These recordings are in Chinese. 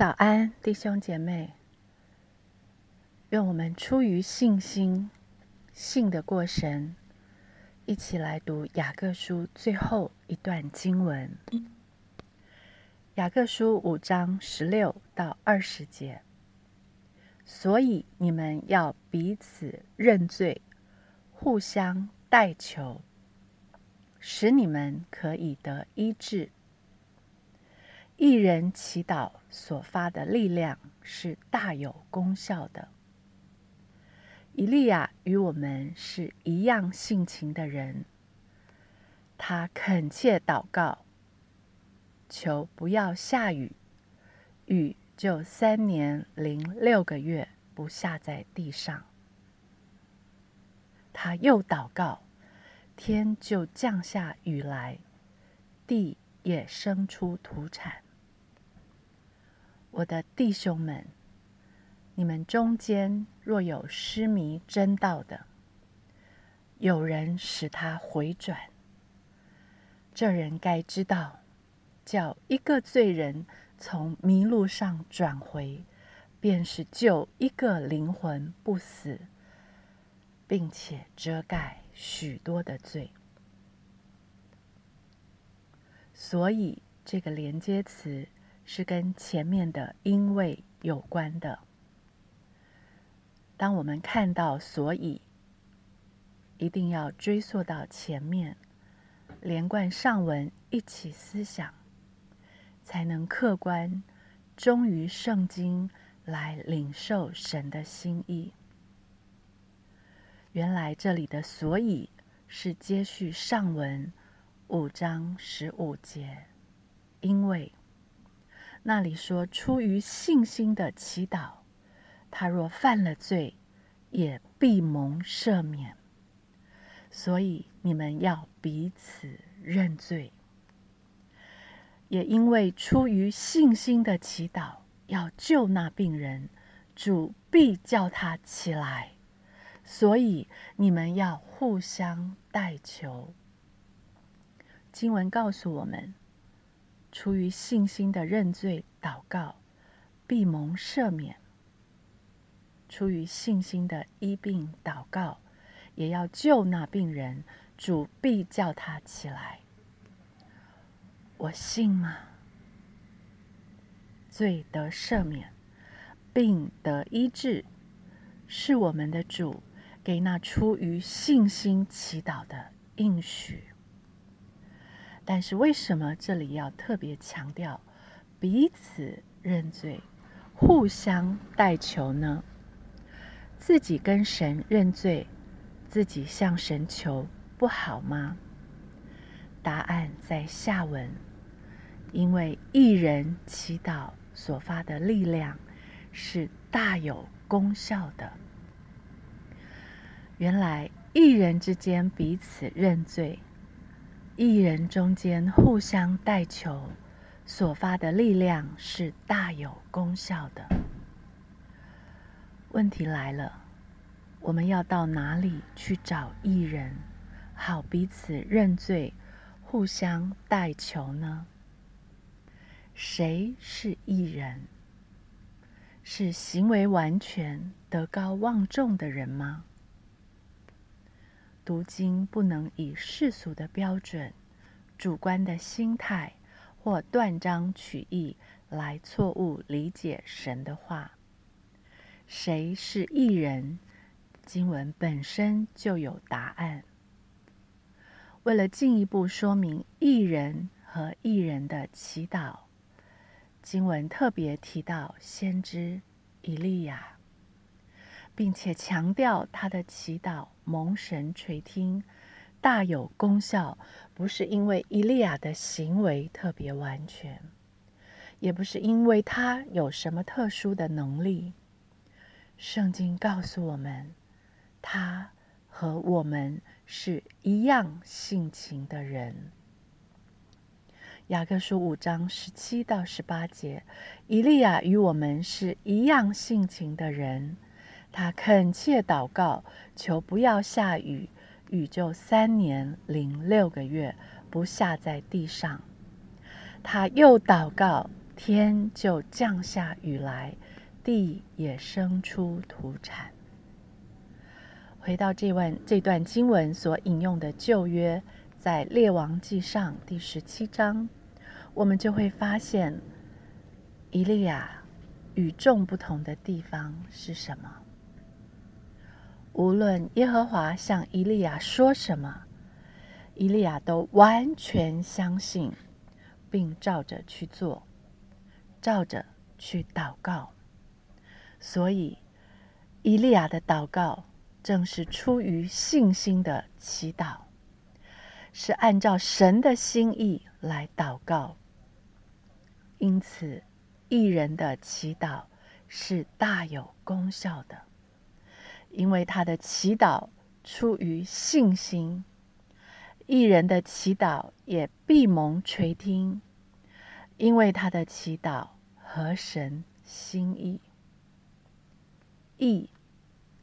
早安，弟兄姐妹。愿我们出于信心，信得过神，一起来读雅各书最后一段经文。雅各书五章十六到二十节。所以你们要彼此认罪，互相代求，使你们可以得医治。一人祈祷所发的力量是大有功效的。以利亚与我们是一样性情的人，他恳切祷告，求不要下雨，雨就三年零六个月不下在地上。他又祷告，天就降下雨来，地也生出土产。我的弟兄们，你们中间若有失迷真道的，有人使他回转，这人该知道，叫一个罪人从迷路上转回，便是救一个灵魂不死，并且遮盖许多的罪。所以这个连接词。是跟前面的因为有关的。当我们看到所以，一定要追溯到前面，连贯上文一起思想，才能客观忠于圣经来领受神的心意。原来这里的所以是接续上文五章十五节，因为。那里说，出于信心的祈祷，他若犯了罪，也必蒙赦免。所以你们要彼此认罪。也因为出于信心的祈祷，要救那病人，主必叫他起来。所以你们要互相代求。经文告诉我们。出于信心的认罪祷告，必蒙赦免；出于信心的医病祷告，也要救那病人，主必叫他起来。我信吗？罪得赦免，病得医治，是我们的主给那出于信心祈祷的应许。但是为什么这里要特别强调彼此认罪、互相代求呢？自己跟神认罪，自己向神求，不好吗？答案在下文，因为一人祈祷所发的力量是大有功效的。原来一人之间彼此认罪。一人中间互相代求，所发的力量是大有功效的。问题来了，我们要到哪里去找艺人，好彼此认罪、互相代求呢？谁是艺人？是行为完全、德高望重的人吗？读经不能以世俗的标准、主观的心态或断章取义来错误理解神的话。谁是艺人？经文本身就有答案。为了进一步说明艺人和艺人的祈祷，经文特别提到先知以利亚。并且强调他的祈祷蒙神垂听，大有功效，不是因为伊利亚的行为特别完全，也不是因为他有什么特殊的能力。圣经告诉我们，他和我们是一样性情的人。雅各书五章十七到十八节，以利亚与我们是一样性情的人。他恳切祷告，求不要下雨，雨就三年零六个月不下在地上。他又祷告，天就降下雨来，地也生出土产。回到这段这段经文所引用的旧约，在列王记上第十七章，我们就会发现，以利亚与众不同的地方是什么？无论耶和华向以利亚说什么，以利亚都完全相信，并照着去做，照着去祷告。所以，以利亚的祷告。正是出于信心的祈祷，是按照神的心意来祷告。因此，艺人的祈祷是大有功效的，因为他的祈祷出于信心；艺人的祈祷也必蒙垂听，因为他的祈祷合神心意。意。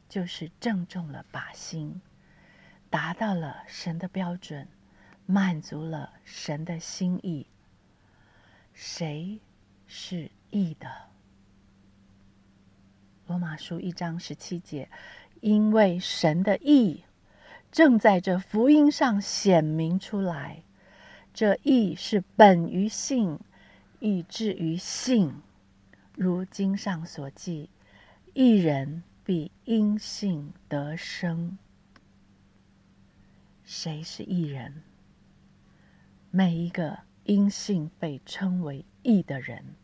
就是正中了靶心，达到了神的标准，满足了神的心意。谁是义的？罗马书一章十七节，因为神的义正在这福音上显明出来。这义是本于信，以至于信。如经上所记，一人。必因信得生。谁是义人？每一个因信被称为义的人。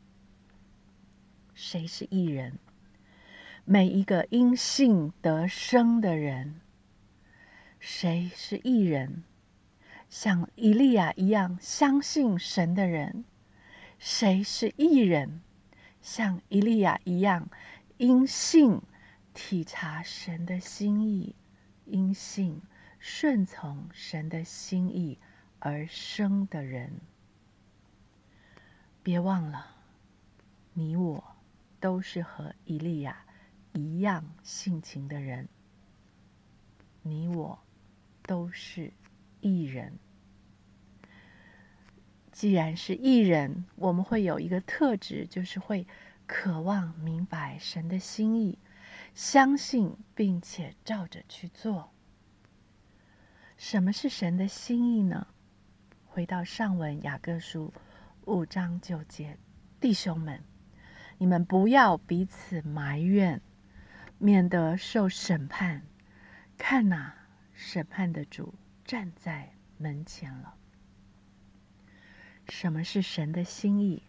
谁是义人？每一个因信得生的人。谁是异人？像以利亚一样相信神的人。谁是异人？像以利亚一样因信。体察神的心意，因信顺从神的心意而生的人，别忘了，你我都是和以利亚一样性情的人。你我都是艺人。既然是艺人，我们会有一个特质，就是会渴望明白神的心意。相信并且照着去做。什么是神的心意呢？回到上文雅各书五章九节，弟兄们，你们不要彼此埋怨，免得受审判。看哪，审判的主站在门前了。什么是神的心意？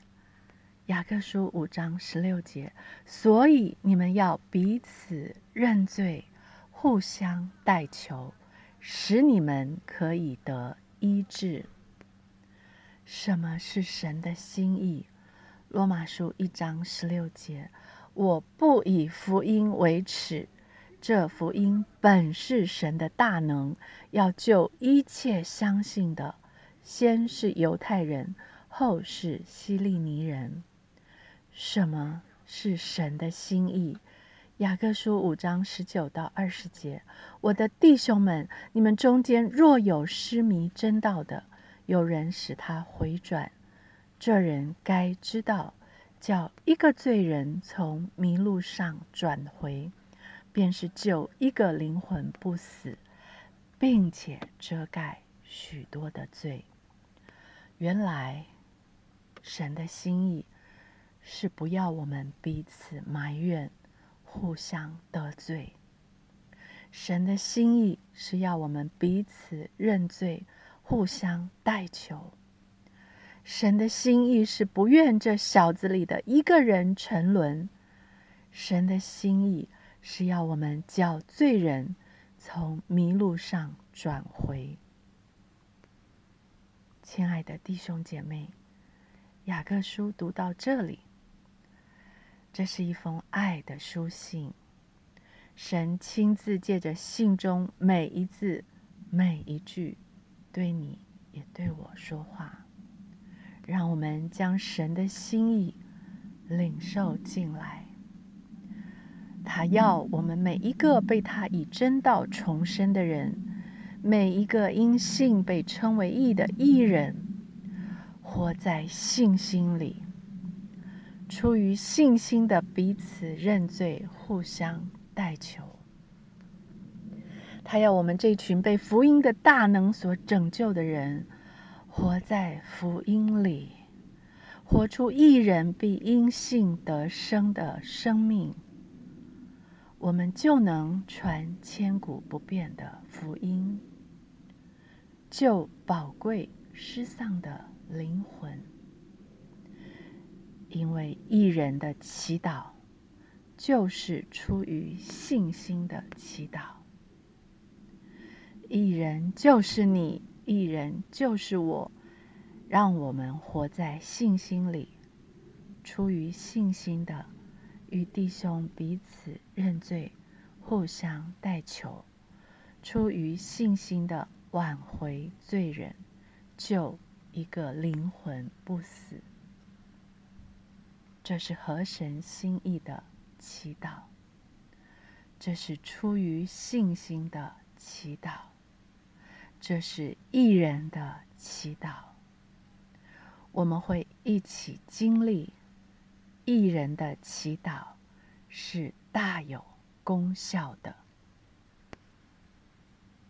雅各书五章十六节，所以你们要彼此认罪，互相代求，使你们可以得医治。什么是神的心意？罗马书一章十六节，我不以福音为耻，这福音本是神的大能，要救一切相信的，先是犹太人，后是希利尼人。什么是神的心意？雅各书五章十九到二十节，我的弟兄们，你们中间若有失迷真道的，有人使他回转，这人该知道，叫一个罪人从迷路上转回，便是救一个灵魂不死，并且遮盖许多的罪。原来神的心意。是不要我们彼此埋怨、互相得罪。神的心意是要我们彼此认罪、互相代求。神的心意是不愿这小子里的一个人沉沦。神的心意是要我们叫罪人从迷路上转回。亲爱的弟兄姐妹，雅各书读到这里。这是一封爱的书信，神亲自借着信中每一字、每一句，对你也对我说话。让我们将神的心意领受进来。他要我们每一个被他以真道重生的人，每一个因信被称为义的义人，活在信心里。出于信心的彼此认罪，互相代求。他要我们这群被福音的大能所拯救的人，活在福音里，活出一人必因信得生的生命，我们就能传千古不变的福音，救宝贵失丧的灵魂。因为一人的祈祷，就是出于信心的祈祷。一人就是你，一人就是我，让我们活在信心里，出于信心的与弟兄彼此认罪，互相代求，出于信心的挽回罪人，救一个灵魂不死。这是合神心意的祈祷，这是出于信心的祈祷。这是一人的祈祷，我们会一起经历。一人的祈祷是大有功效的。